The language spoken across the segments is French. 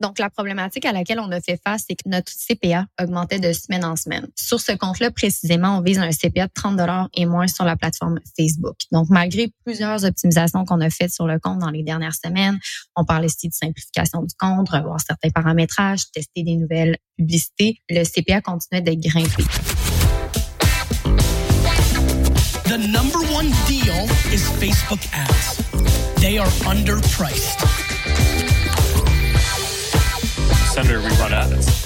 Donc, la problématique à laquelle on a fait face, c'est que notre CPA augmentait de semaine en semaine. Sur ce compte-là, précisément, on vise un CPA de 30 et moins sur la plateforme Facebook. Donc, malgré plusieurs optimisations qu'on a faites sur le compte dans les dernières semaines, on parle ici de simplification du compte, revoir certains paramétrages, tester des nouvelles publicités, le CPA continuait de grimper. The number one deal is Facebook ads. They are underpriced. Senator, we run ads.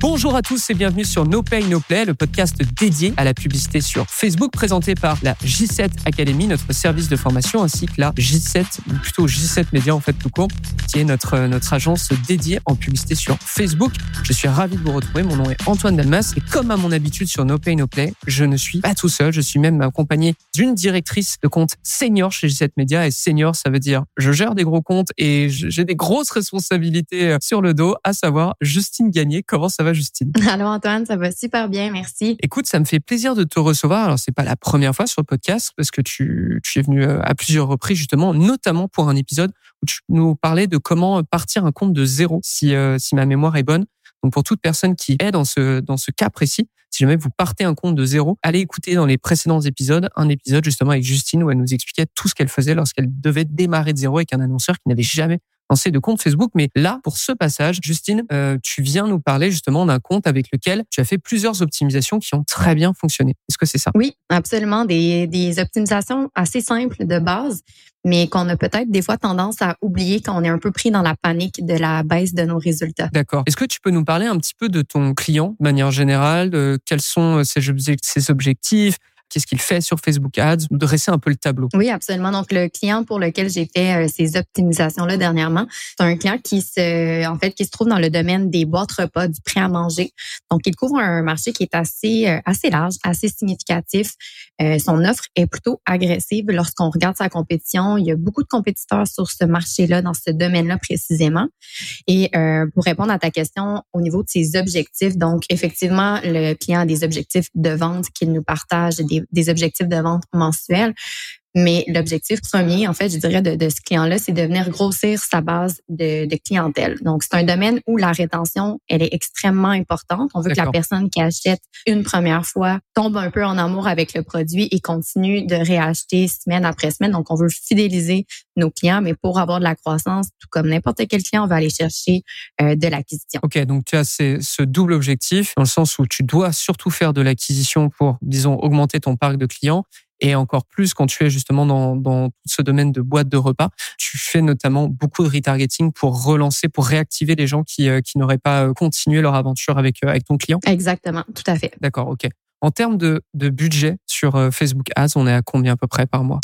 Bonjour à tous et bienvenue sur No Pay No Play, le podcast dédié à la publicité sur Facebook, présenté par la J7 Academy, notre service de formation, ainsi que la J7, ou plutôt J7 Media en fait tout court, qui est notre, notre agence dédiée en publicité sur Facebook. Je suis ravi de vous retrouver, mon nom est Antoine Dalmas, et comme à mon habitude sur No Pay No Play, je ne suis pas tout seul, je suis même accompagné d'une directrice de compte senior chez J7 Media, et senior ça veut dire je gère des gros comptes et j'ai des grosses responsabilités euh, sur le dos, à savoir Justine Gagné. Comment ça va Justine? Allô Antoine, ça va super bien, merci. Écoute, ça me fait plaisir de te recevoir. Alors c'est pas la première fois sur le podcast parce que tu, tu es venu euh, à plusieurs reprises justement, notamment pour un épisode où tu nous parlais de comment partir un compte de zéro, si, euh, si ma mémoire est bonne. Donc pour toute personne qui est dans ce dans ce cas précis, si jamais vous partez un compte de zéro, allez écouter dans les précédents épisodes un épisode justement avec Justine où elle nous expliquait tout ce qu'elle faisait lorsqu'elle devait démarrer de zéro avec un annonceur qui n'avait jamais lancé de compte Facebook. Mais là, pour ce passage, Justine, euh, tu viens nous parler justement d'un compte avec lequel tu as fait plusieurs optimisations qui ont très bien fonctionné. Est-ce que c'est ça? Oui, absolument. Des, des optimisations assez simples de base, mais qu'on a peut-être des fois tendance à oublier quand on est un peu pris dans la panique de la baisse de nos résultats. D'accord. Est-ce que tu peux nous parler un petit peu de ton client de manière générale, de quels sont ses, ses objectifs qu'est-ce qu'il fait sur Facebook Ads, dresser un peu le tableau. Oui, absolument. Donc, le client pour lequel j'ai fait euh, ces optimisations-là dernièrement, c'est un client qui se, en fait, qui se trouve dans le domaine des boîtes repas, du prêt à manger. Donc, il couvre un marché qui est assez, euh, assez large, assez significatif. Euh, son offre est plutôt agressive lorsqu'on regarde sa compétition. Il y a beaucoup de compétiteurs sur ce marché-là, dans ce domaine-là précisément. Et pour répondre à ta question au niveau de ses objectifs, donc effectivement, le client a des objectifs de vente qu'il nous partage, des des, objectifs de vente mensuels. Mais l'objectif premier, en fait, je dirais, de, de ce client-là, c'est de venir grossir sa base de, de clientèle. Donc, c'est un domaine où la rétention, elle est extrêmement importante. On veut que la personne qui achète une première fois tombe un peu en amour avec le produit et continue de réacheter semaine après semaine. Donc, on veut fidéliser nos clients, mais pour avoir de la croissance, tout comme n'importe quel client, on va aller chercher euh, de l'acquisition. OK, donc tu as ce double objectif dans le sens où tu dois surtout faire de l'acquisition pour, disons, augmenter ton parc de clients et encore plus quand tu es justement dans, dans ce domaine de boîte de repas. Tu fais notamment beaucoup de retargeting pour relancer, pour réactiver les gens qui, euh, qui n'auraient pas euh, continué leur aventure avec, avec ton client. Exactement, tout à fait. D'accord, ok. En termes de, de budget sur Facebook Ads, on est à combien à peu près par mois?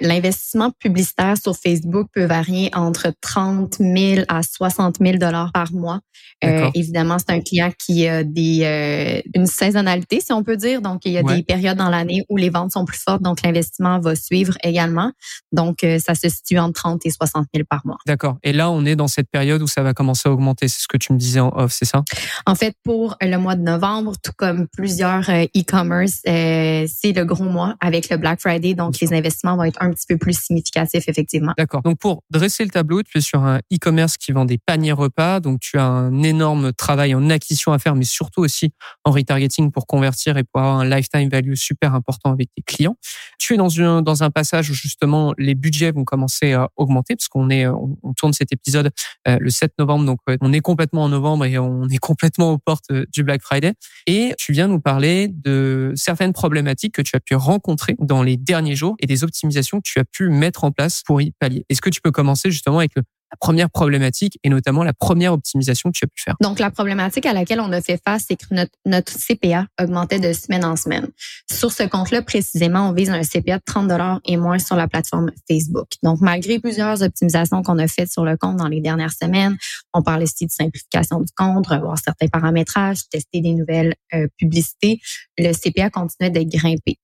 L'investissement publicitaire sur Facebook peut varier entre 30 000 à 60 000 dollars par mois. Euh, évidemment, c'est un client qui a des euh, une saisonnalité, si on peut dire. Donc, il y a des périodes dans l'année où les ventes sont plus fortes, donc l'investissement va suivre également. Donc, euh, ça se situe entre 30 et 60 000 par mois. D'accord. Et là, on est dans cette période où ça va commencer à augmenter. C'est ce que tu me disais en off, c'est ça? En fait, pour le mois de novembre, tout comme plusieurs euh, e-commerce, c'est le gros mois avec le Black Friday. Donc, les investissements vont être un petit peu plus significatif, effectivement. D'accord. Donc, pour dresser le tableau, tu es sur un e-commerce qui vend des paniers repas. Donc, tu as un énorme travail en acquisition à faire, mais surtout aussi en retargeting pour convertir et pour avoir un lifetime value super important avec tes clients. Tu es dans, une, dans un passage où justement les budgets vont commencer à augmenter parce qu'on est, on, tourne cet épisode euh, le 7 novembre. Donc, on est complètement en novembre et on est complètement aux portes euh, du Black Friday. Et tu viens nous parler de certaines problématiques que tu as pu rencontrer dans les derniers jours et des optimisations que tu as pu mettre en place pour y pallier. Est-ce que tu peux commencer justement avec le la première problématique et notamment la première optimisation que tu as pu faire. Donc, la problématique à laquelle on a fait face, c'est que notre, notre CPA augmentait de semaine en semaine. Sur ce compte-là, précisément, on vise un CPA de 30 et moins sur la plateforme Facebook. Donc, malgré plusieurs optimisations qu'on a faites sur le compte dans les dernières semaines, on parle ici de simplification du compte, revoir certains paramétrages, tester des nouvelles euh, publicités, le CPA continuait de grimper.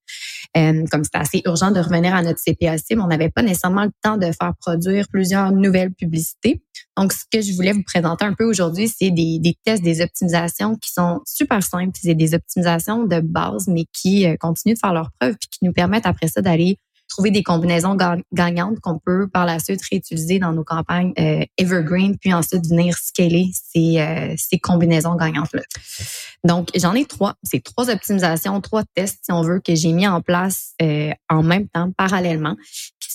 Euh, comme c'était assez urgent de revenir à notre CPA cible, on n'avait pas nécessairement le temps de faire produire plusieurs nouvelles publicités donc, ce que je voulais vous présenter un peu aujourd'hui, c'est des, tests, des optimisations qui sont super simples. C'est des optimisations de base, mais qui euh, continuent de faire leur preuve puis qui nous permettent après ça d'aller trouver des combinaisons gagnantes qu'on peut par la suite réutiliser dans nos campagnes euh, evergreen, puis ensuite venir scaler ces, euh, ces combinaisons gagnantes-là. Donc, j'en ai trois. C'est trois optimisations, trois tests, si on veut, que j'ai mis en place en même temps, parallèlement,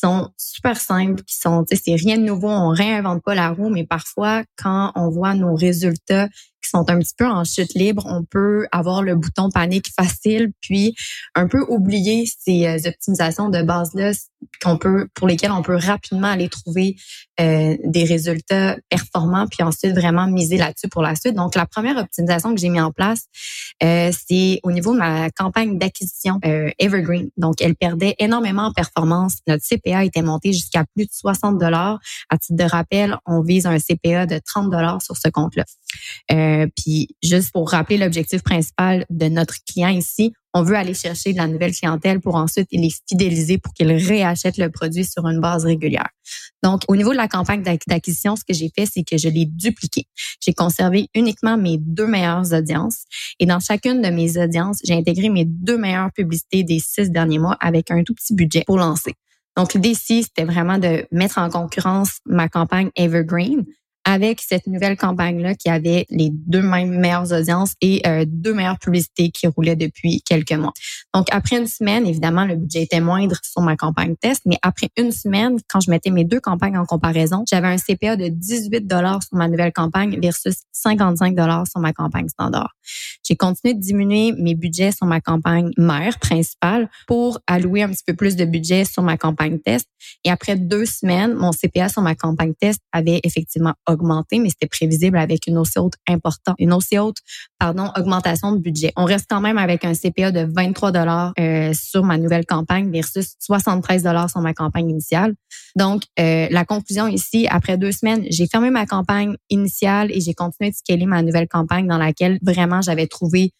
sont super simples, qui sont, c'est rien de nouveau, on réinvente pas la roue, mais parfois, quand on voit nos résultats qui sont un petit peu en chute libre, on peut avoir le bouton panique facile, puis un peu oublier ces euh, optimisations de base-là qu'on peut, pour lesquelles on peut rapidement aller trouver euh, des résultats performants, puis ensuite vraiment miser là-dessus pour la suite. Donc, la première optimisation que j'ai mis en place, euh, c'est au niveau de ma campagne d'acquisition Evergreen. Donc, elle perdait énormément en performance. Notre CPA était monté jusqu'à plus de 60 dollars. À titre de rappel, on vise un CPA de 30 dollars sur ce compte-là. Euh, puis juste pour rappeler l'objectif principal de notre client ici, on veut aller chercher de la nouvelle clientèle pour ensuite les fidéliser pour qu'ils réachètent le produit sur une base régulière. Donc, au niveau de la campagne d'acquisition, ce que j'ai fait, c'est que je l'ai dupliqué. J'ai conservé uniquement mes deux meilleures audiences et dans chacune de mes audiences, j'ai intégré mes deux meilleures publicités des six derniers mois avec un tout petit budget pour lancer. Donc, l'idée ici, c'était vraiment de mettre en concurrence ma campagne Evergreen avec cette nouvelle campagne-là qui avait les deux mêmes meilleures audiences et euh, deux meilleures publicités qui roulaient depuis quelques mois. Donc, après une semaine, évidemment, le budget était moindre sur ma campagne test, mais après une semaine, quand je mettais mes deux campagnes en comparaison, j'avais un CPA de 18 dollars sur ma nouvelle campagne versus 55 dollars sur ma campagne standard. J'ai continué de diminuer mes budgets sur ma campagne mère principale pour allouer un petit peu plus de budget sur ma campagne test. Et après deux semaines, mon CPA sur ma campagne test avait effectivement mais c'était prévisible avec une aussi haute importante, une aussi haute, pardon, augmentation de budget. On reste quand même avec un CPA de 23 dollars euh, sur ma nouvelle campagne versus 73 dollars sur ma campagne initiale. Donc, euh, la conclusion ici, après deux semaines, j'ai fermé ma campagne initiale et j'ai continué de scaler ma nouvelle campagne dans laquelle vraiment j'avais trouvé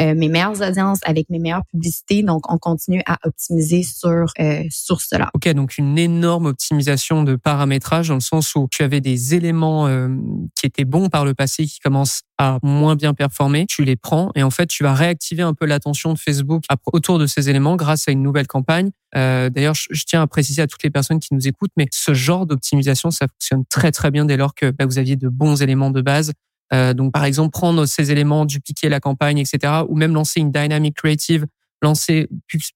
euh, mes meilleures audiences avec mes meilleures publicités. Donc, on continue à optimiser sur sur cela. Ok, donc une énorme optimisation de paramétrage dans le sens où tu avais des éléments euh, qui étaient bons par le passé, qui commencent à moins bien performer, tu les prends et en fait, tu vas réactiver un peu l'attention de Facebook autour de ces éléments grâce à une nouvelle campagne. Euh, D'ailleurs, je, tiens à préciser à toutes les personnes qui nous écoutent, mais ce genre d'optimisation, ça fonctionne très très bien dès lors que bah, vous aviez de bons éléments de base. Euh, donc, par exemple, prendre ces éléments, dupliquer la campagne, etc., ou même lancer une dynamic creative lancer,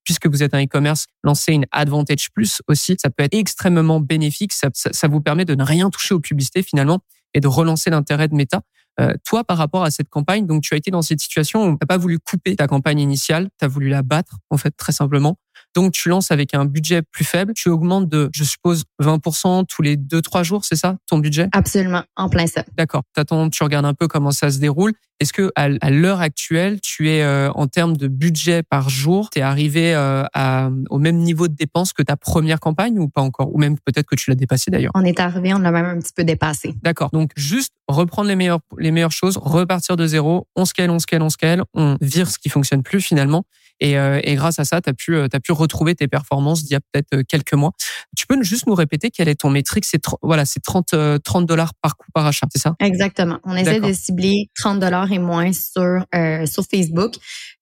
puisque vous êtes un e-commerce, lancer une Advantage Plus aussi, ça peut être extrêmement bénéfique. Ça, ça, vous permet de ne rien toucher aux publicités finalement et de relancer l'intérêt de Meta. Euh, toi, par rapport à cette campagne, donc tu as été dans cette situation où tu n'as pas voulu couper ta campagne initiale, tu as voulu la battre, en fait, très simplement. Donc, tu lances avec un budget plus faible. Tu augmentes de, je suppose, 20% tous les 2-3 jours, c'est ça, ton budget? Absolument, en plein ça. D'accord. Tu regardes un peu comment ça se déroule. Est-ce que à, l'heure actuelle, tu es euh, en termes de budget par jour, tu es arrivé euh, à, au même niveau de dépenses que ta première campagne ou pas encore? Ou même peut-être que tu l'as dépassé d'ailleurs On est arrivé, on l'a même un petit peu dépassé. D'accord. Donc juste reprendre les meilleures les meilleures choses, repartir de zéro, on scale, on scale, on scale, on vire ce qui fonctionne plus finalement et, euh, et grâce à ça, tu as pu, euh, as pu retrouver tes performances d'il y a peut-être euh, quelques mois. Tu peux juste nous répéter quel est ton métrique? C'est voilà, c'est 30 30 dollars par coup par achat, c'est ça? Exactement. On essaie de cibler 30 dollars et moins sur euh, sur Facebook.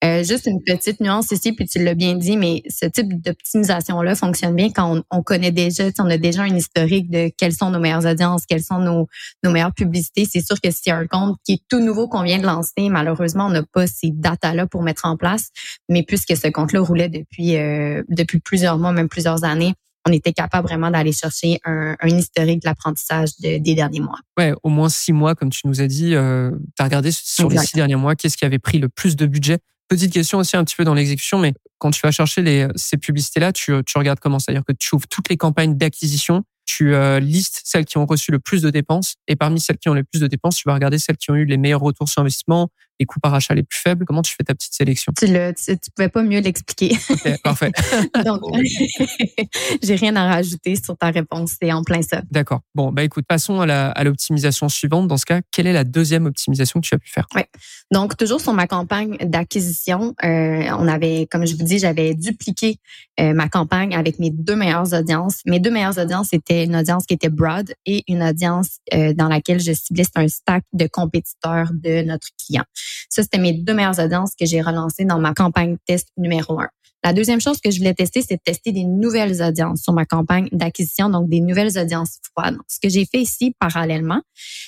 Euh, juste une petite nuance ici, puis tu l'as bien dit, mais ce type d'optimisation là fonctionne bien quand on, on connaît déjà, on a déjà un historique de quelles sont nos meilleures audiences, quelles sont nos nos meilleures publicités. C'est sûr que si un compte qui est tout nouveau qu'on vient de lancer, malheureusement, on n'a pas ces datas là pour mettre en place, mais puisque ce compte-là roulait depuis euh, depuis plusieurs mois, même plusieurs années, on était capable vraiment d'aller chercher un, historique de l'apprentissage des derniers mois. Ouais, au moins six mois, comme tu nous as dit. Euh, tu as regardé sur les six derniers mois, qu'est-ce qui avait pris le plus de budget? Petite question aussi un petit peu dans l'exécution, mais quand tu vas chercher les, ces publicités-là, tu, tu regardes comment? C'est-à-dire que tu ouvres toutes les campagnes d'acquisition tu euh, listes celles qui ont reçu le plus de dépenses et parmi celles qui ont le plus de dépenses, tu vas regarder celles qui ont eu les meilleurs retours sur investissement, les coûts par achat les plus faibles. Comment tu fais ta petite sélection? Tu ne tu, pouvais pas mieux l'expliquer. parfait. Donc, j'ai rien à rajouter sur ta réponse. C'est en plein ça. D'accord. Bon, bah écoute, passons à l'optimisation suivante. Dans ce cas, quelle est la deuxième optimisation que tu as pu faire? Oui. Donc, toujours sur ma campagne d'acquisition, euh, on avait, comme je vous dis, j'avais dupliqué euh, ma campagne avec mes deux meilleures audiences. Mes deux meilleures audiences, c'était une audience qui était broad et une audience euh, dans laquelle je ciblais un stack de compétiteurs de notre client. Ça, c'était mes deux meilleures audiences que j'ai relancées dans ma campagne test numéro un. La deuxième chose que je voulais tester, c'est de tester des nouvelles audiences sur ma campagne d'acquisition, donc des nouvelles audiences froides. Ce que j'ai fait ici parallèlement,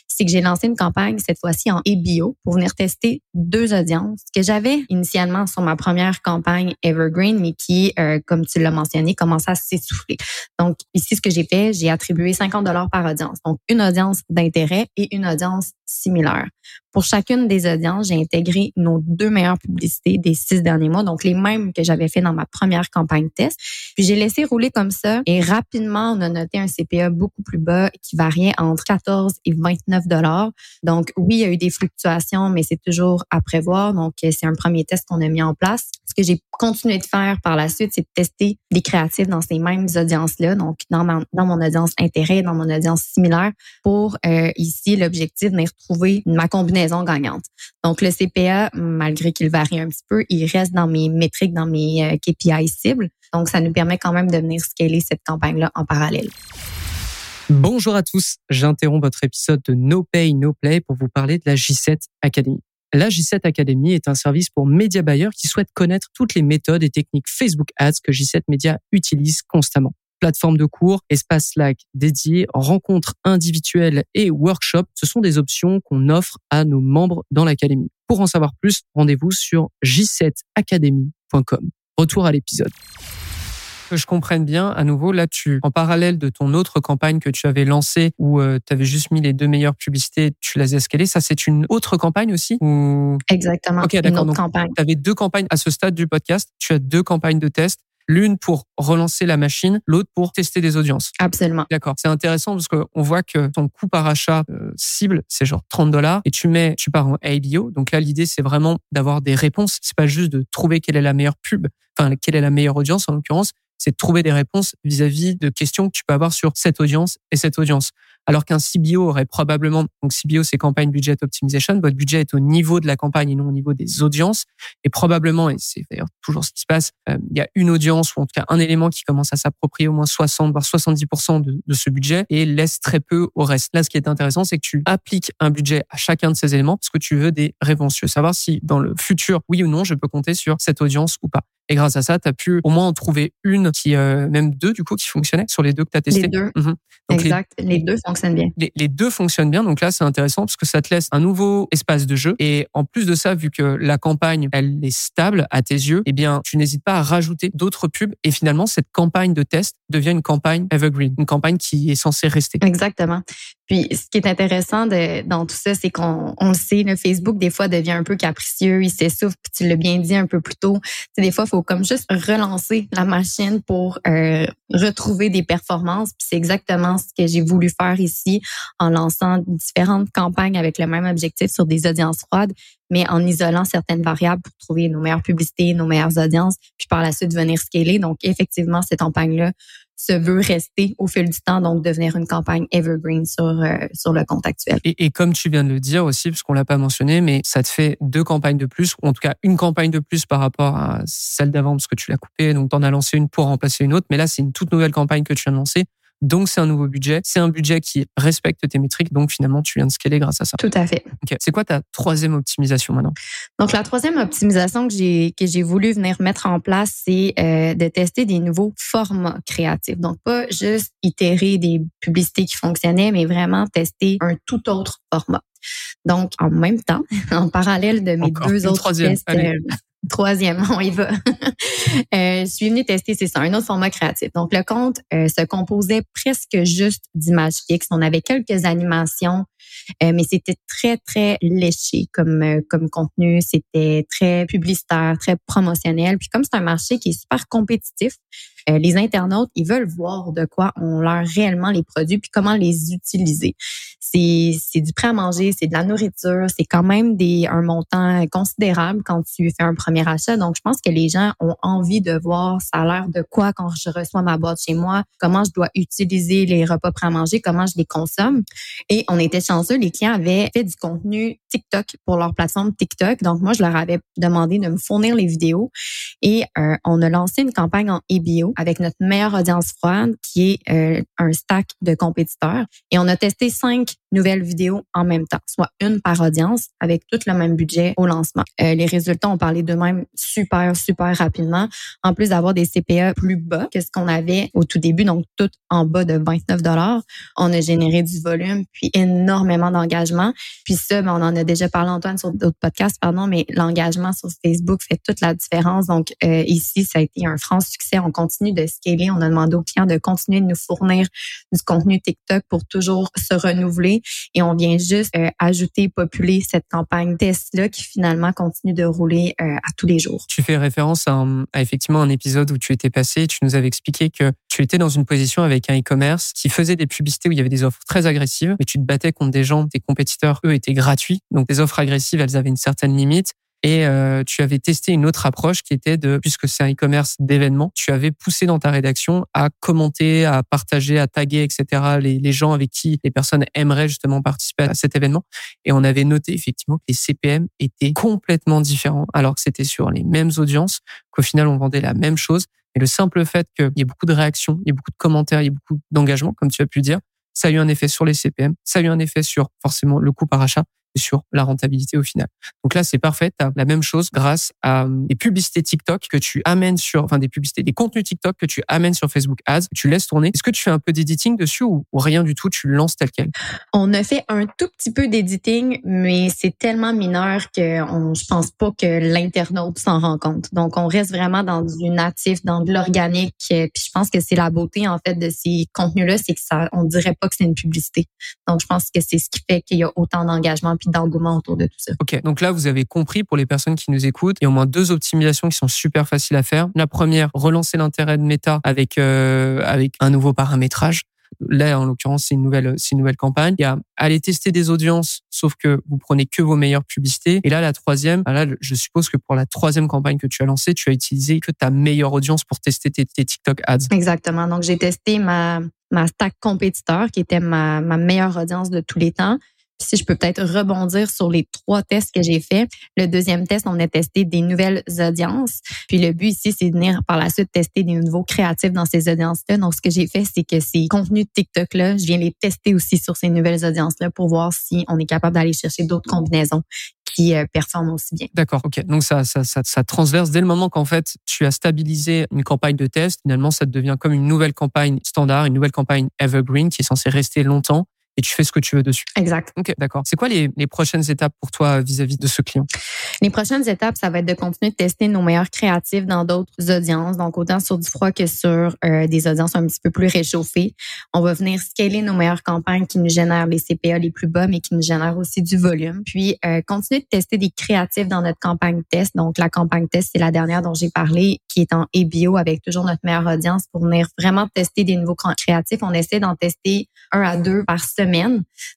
c'est que j'ai lancé une campagne cette fois-ci en EBO pour venir tester deux audiences que j'avais initialement sur ma première campagne Evergreen, mais qui, euh, comme tu l'as mentionné, commençait à s'essouffler. Donc ici, ce que j'ai fait, j'ai attribué 50 dollars par audience. Donc une audience d'intérêt et une audience similaire. Pour chacune des audiences, j'ai intégré nos deux meilleures publicités des six derniers mois, donc les mêmes que j'avais fait dans ma première campagne test. Puis j'ai laissé rouler comme ça et rapidement, on a noté un CPA beaucoup plus bas qui variait entre 14 et 29 dollars. Donc oui, il y a eu des fluctuations, mais c'est toujours à prévoir. Donc c'est un premier test qu'on a mis en place. Ce que j'ai continué de faire par la suite, c'est de tester des créatifs dans ces mêmes audiences-là, donc dans, dans mon audience intérêt, dans mon audience similaire, pour euh, ici l'objectif de trouver ma combinaison gagnante. Donc le CPA, malgré qu'il varie un petit peu, il reste dans mes métriques, dans mes euh, KPI cibles. Donc ça nous permet quand même de venir scaler cette campagne-là en parallèle. Bonjour à tous, j'interromps votre épisode de No Pay, No Play pour vous parler de la J7 Academy. La J7 Academy est un service pour média buyers qui souhaitent connaître toutes les méthodes et techniques Facebook Ads que J7 Media utilise constamment. Plateforme de cours, espace Slack dédié, rencontres individuelles et workshops, ce sont des options qu'on offre à nos membres dans l'académie. Pour en savoir plus, rendez-vous sur j7academy.com. Retour à l'épisode que je comprenne bien, à nouveau, là, tu, en parallèle de ton autre campagne que tu avais lancée où euh, tu avais juste mis les deux meilleures publicités, tu les as escalées. Ça, c'est une autre campagne aussi ou... Exactement. Ok, d'accord. Donc, tu avais deux campagnes à ce stade du podcast. Tu as deux campagnes de test. L'une pour relancer la machine, l'autre pour tester des audiences. Absolument. D'accord. C'est intéressant parce qu'on voit que ton coût par achat euh, cible, c'est genre 30 dollars et tu mets, tu pars en ABO. Donc là, l'idée, c'est vraiment d'avoir des réponses. C'est pas juste de trouver quelle est la meilleure pub, enfin, quelle est la meilleure audience en l'occurrence, c'est de trouver des réponses vis-à-vis de questions que tu peux avoir sur cette audience et cette audience. Alors qu'un CBO aurait probablement, donc CBO c'est campagne budget optimization, votre budget est au niveau de la campagne et non au niveau des audiences. Et probablement, et c'est d'ailleurs toujours ce qui se passe, euh, il y a une audience ou en tout cas un élément qui commence à s'approprier au moins 60 voire 70% de, de ce budget et laisse très peu au reste. Là, ce qui est intéressant, c'est que tu appliques un budget à chacun de ces éléments parce que tu veux des réponses. Tu veux savoir si dans le futur, oui ou non, je peux compter sur cette audience ou pas. Et grâce à ça, tu as pu au moins en trouver une qui, euh, même deux du coup, qui fonctionnaient sur les deux que tu as testés. Les deux. Mhm. exact. Les, deux fonctionnent bien. Les, deux fonctionnent bien. Donc là, c'est intéressant parce que ça te laisse un nouveau espace de jeu. Et en plus de ça, vu que la campagne, elle est stable à tes yeux, eh bien, tu n'hésites pas à rajouter d'autres pubs. Et finalement, cette campagne de test devient une campagne evergreen, une campagne qui est censée rester. Exactement. Puis, ce qui est intéressant dans tout ça, c'est qu'on on le sait, le Facebook, des fois, devient un peu capricieux, il s'essouffle, puis tu l'as bien dit un peu plus tôt. Des fois, il faut comme juste relancer la machine pour euh, retrouver des performances. Puis c'est exactement ce que j'ai voulu faire ici en lançant différentes campagnes avec le même objectif sur des audiences froides, mais en isolant certaines variables pour trouver nos meilleures publicités, nos meilleures audiences, puis par la suite venir scaler. Donc, effectivement, cette campagne-là se veut rester au fil du temps, donc devenir une campagne evergreen sur euh, sur le compte actuel. Et, comme tu viens de le dire aussi, parce qu'on l'a pas mentionné, mais ça te fait deux campagnes de plus, ou en tout cas une campagne de plus par rapport à celle d'avant, parce que tu l'as coupée, donc tu en as lancé une pour remplacer une autre, mais là c'est une toute nouvelle campagne que tu viens de lancer. Donc, c'est un nouveau budget. C'est un budget qui respecte tes métriques. Donc, finalement, tu viens de scaler grâce à ça. Tout à fait. C'est quoi ta troisième optimisation maintenant? Donc, la troisième optimisation que j'ai, que j'ai voulu venir mettre en place, c'est euh, de tester des nouveaux formats créatifs. Donc, pas juste itérer des publicités qui fonctionnaient, mais vraiment tester un tout autre format. Donc, en même temps, en parallèle de mes deux autres tests, euh, Troisième, on y va. euh, je suis venue tester, c'est ça, un autre format créatif. Donc, le compte euh, se composait presque juste d'images fixes. On avait quelques animations, mais c'était très, très léché comme, euh, comme contenu. C'était très publicitaire, très promotionnel. Puis comme c'est un marché qui est super compétitif, les internautes, ils veulent voir de quoi on leur réellement les produits puis comment les utiliser. C'est, c'est du prêt à manger, c'est de la nourriture, c'est quand même des, un montant considérable quand tu fais un premier achat. Donc, je pense que les gens ont envie de voir ça a l'air de quoi quand je reçois ma boîte chez moi, comment je dois utiliser les repas prêts à manger, comment je les consomme. Et on était chanceux, les clients avaient fait du contenu TikTok pour leur plateforme TikTok. Donc, moi, je leur avais demandé de me fournir les vidéos et euh, on a lancé une campagne en EBO avec notre meilleure audience froide qui est euh, un stack de compétiteurs. Et on a testé cinq nouvelles vidéos en même temps, soit une par audience avec tout le même budget au lancement. Euh, les résultats ont parlé d'eux-mêmes super, super rapidement. En plus d'avoir des CPA plus bas que ce qu'on avait au tout début, donc tout en bas de 29 dollars, on a généré du volume puis énormément d'engagement. Puis ça, ben, on en a déjà parlé Antoine sur d'autres podcasts, pardon, mais l'engagement sur Facebook fait toute la différence. Donc euh, ici, ça a été un franc succès. On continue de scaler. On a demandé aux clients de continuer de nous fournir du contenu TikTok pour toujours se renouveler. Et on vient juste euh, ajouter, populer cette campagne test-là qui finalement continue de rouler euh, à tous les jours. Tu fais référence à, effectivement un épisode où tu étais passé. Tu nous avais expliqué que tu étais dans une position avec un e-commerce qui faisait des publicités où il y avait des offres très agressives, mais tu te battais contre des gens, tes compétiteurs, eux, étaient gratuits. Donc, des offres agressives, elles avaient une certaine limite. Et euh, tu avais testé une autre approche qui était de, puisque c'est un e-commerce d'événements, tu avais poussé dans ta rédaction à commenter, à partager, à taguer, etc. Les, les, gens avec qui les personnes aimeraient justement participer à cet événement. Et on avait noté effectivement que les CPM étaient complètement différents, alors que c'était sur les mêmes audiences, qu'au final on vendait la même chose. Et le simple fait qu'il y ait beaucoup de réactions, il y ait beaucoup de commentaires, il y ait beaucoup d'engagement, comme tu as pu dire, ça a eu un effet sur les CPM, ça a eu un effet sur forcément le coût par achat sur la rentabilité au final. Donc là, c'est parfait. Tu as la même chose grâce à euh, des publicités TikTok que tu amènes sur, enfin des publicités, des contenus TikTok que tu amènes sur Facebook Ads, tu laisses tourner. Est-ce que tu fais un peu d'editing dessus ou, rien du tout, tu le lances tel quel? On a fait un tout petit peu d'editing, mais c'est tellement mineur que je pense pas que l'internaute s'en rend compte. Donc, on reste vraiment dans du natif, dans de l'organique. Puis je pense que c'est la beauté, en fait, de ces contenus-là, c'est que ça, on dirait pas que c'est une publicité. Donc, je pense que c'est ce qui fait qu'il y a autant d'engagement d'engouement autour de tout ça. Ok, donc là, vous avez compris pour les personnes qui nous écoutent, il y a au moins deux optimisations qui sont super faciles à faire. La première, relancer l'intérêt de Meta avec euh, avec un nouveau paramétrage. Là, en l'occurrence, c'est une nouvelle, c'est une nouvelle campagne. Il y a aller tester des audiences, sauf que vous prenez que vos meilleures publicités. Et là, la troisième, ah là, je suppose que pour la troisième campagne que tu as lancée, tu as utilisé que ta meilleure audience pour tester tes, tes TikTok ads. Exactement. Donc, j'ai testé ma, ma stack compétiteur, qui était ma, ma meilleure audience de tous les temps si je peux peut-être rebondir sur les trois tests que j'ai faits. Le deuxième test, on a testé des nouvelles audiences. Puis le but ici, c'est de venir par la suite tester des nouveaux créatifs dans ces audiences-là. Donc, ce que j'ai fait, c'est que ces contenus TikTok-là, je viens les tester aussi sur ces nouvelles audiences-là pour voir si on est capable d'aller chercher d'autres combinaisons qui euh, performent aussi bien. D'accord, ok. Donc ça, ça, ça, ça transverse dès le moment qu'en fait tu as stabilisé une campagne de test. Finalement, ça devient comme une nouvelle campagne standard, une nouvelle campagne evergreen qui est censée rester longtemps et tu fais ce que tu veux dessus. Exact. Ok, d'accord. C'est quoi les, les, prochaines étapes pour toi vis-à-vis de ce client? Les prochaines étapes, ça va être de continuer de tester nos meilleurs créatifs dans d'autres audiences, donc autant sur du froid que sur euh, des audiences un petit peu plus réchauffées. On va venir scaler nos meilleures campagnes qui nous génèrent les CPA les plus bas, mais qui nous génèrent aussi du volume. Puis, euh, continuer de tester des créatifs dans notre campagne test. Donc, la campagne test, c'est la dernière dont j'ai parlé, qui est en EBO avec toujours notre meilleure audience pour venir vraiment tester des nouveaux créatifs. On essaie d'en tester un à deux par semaine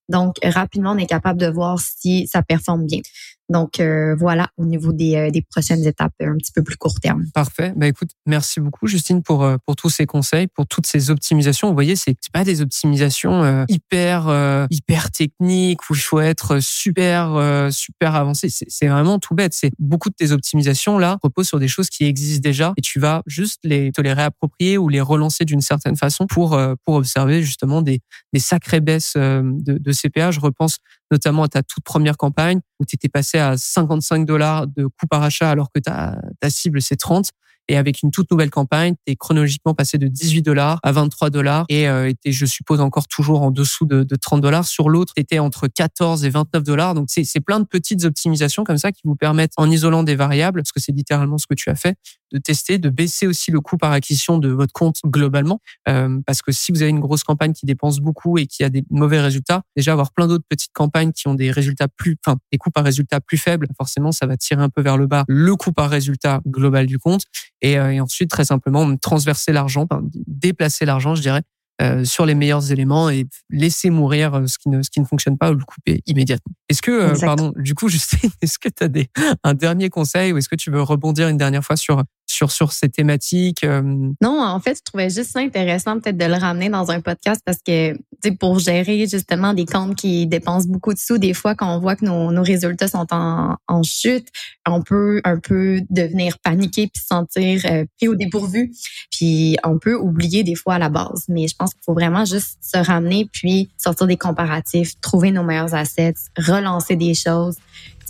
donc, rapidement, on est capable de voir si ça performe bien. Donc euh, voilà au niveau des, euh, des, prochaines étapes un petit peu plus court terme. Parfait. Bah écoute, merci beaucoup Justine pour euh, pour tous ces conseils, pour toutes ces optimisations. Vous voyez, c'est pas des optimisations hyper hyper techniques où il faut être super super avancé. C'est vraiment tout bête. C'est beaucoup de tes optimisations là reposent sur des choses qui existent déjà et tu vas juste les te les réapproprier ou les relancer d'une certaine façon pour pour observer justement des des sacrées baisses de, de CPA. Je repense notamment à ta toute première campagne où tu étais passé à 55 dollars de coût par achat alors que ta, ta cible c'est 30. Et avec une toute nouvelle campagne, tu es chronologiquement passé de 18 dollars à 23 dollars et euh, était, je suppose, encore toujours en dessous de, de 30 dollars. Sur l'autre, tu entre 14 et 29 dollars. Donc, c'est plein de petites optimisations comme ça qui vous permettent, en isolant des variables, parce que c'est littéralement ce que tu as fait, de tester, de baisser aussi le coût par acquisition de votre compte globalement. Euh, parce que si vous avez une grosse campagne qui dépense beaucoup et qui a des mauvais résultats, déjà avoir plein d'autres petites campagnes qui ont des résultats plus, enfin, des coûts par résultat plus faibles, forcément, ça va tirer un peu vers le bas le coût par résultat global du compte. Euh, et, ensuite très simplement transverser l'argent, déplacer l'argent, je dirais, euh, sur les meilleurs éléments et laisser mourir euh, ce qui ne ce qui ne fonctionne pas ou le couper immédiatement. Est-ce que pardon, du coup Justine, est-ce que tu as des un dernier conseil ou est-ce que tu veux rebondir une dernière fois sur sur sur ces thématiques Non, en fait, je trouvais juste ça intéressant peut-être de le ramener dans un podcast parce que pour gérer justement des comptes qui dépensent beaucoup de sous. Des fois, quand on voit que nos, résultats sont en, en, chute, on peut un peu devenir paniqué puis se sentir euh, pris au dépourvu. Puis on peut oublier des fois à la base. Mais je pense qu'il faut vraiment juste se ramener puis sortir des comparatifs, trouver nos meilleurs assets, relancer des choses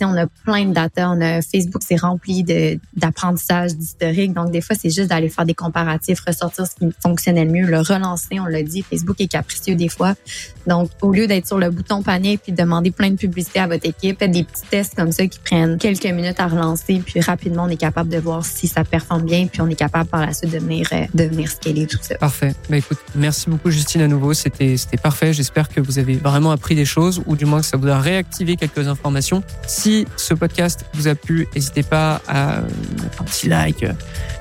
on a plein de data. On a Facebook, c'est rempli d'apprentissage, d'historique. Donc, des fois, c'est juste d'aller faire des comparatifs, ressortir ce qui fonctionnait le mieux, le relancer. On l'a dit, Facebook est capricieux des fois. Donc, au lieu d'être sur le bouton panique puis demander plein de publicité à votre équipe, faites des petits tests comme ça qui prennent quelques minutes à relancer. Puis rapidement, on est capable de voir si ça performe bien. Puis on est capable par la suite de venir, euh, de venir scaler tout ça. Parfait. Ben, écoute, merci beaucoup, Justine, à nouveau. C'était parfait. J'espère que vous avez vraiment appris des choses ou du moins que ça vous a réactivé quelques informations. Si si ce podcast vous a plu, n'hésitez pas à mettre un petit like,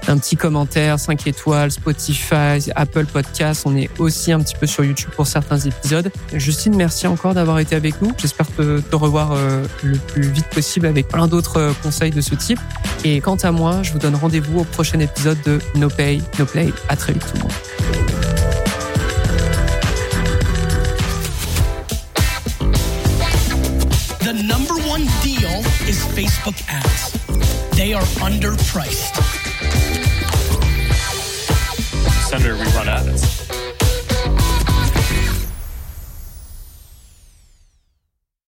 un petit commentaire, 5 étoiles, Spotify, Apple Podcasts. On est aussi un petit peu sur YouTube pour certains épisodes. Justine, merci encore d'avoir été avec nous. J'espère te, revoir euh, le plus vite possible avec plein d'autres euh, conseils de ce type. Et quant à moi, je vous donne rendez-vous au prochain épisode de No Pay, No Play. À très vite tout le monde. Facebook ads. They are underpriced. Senator, we run ads.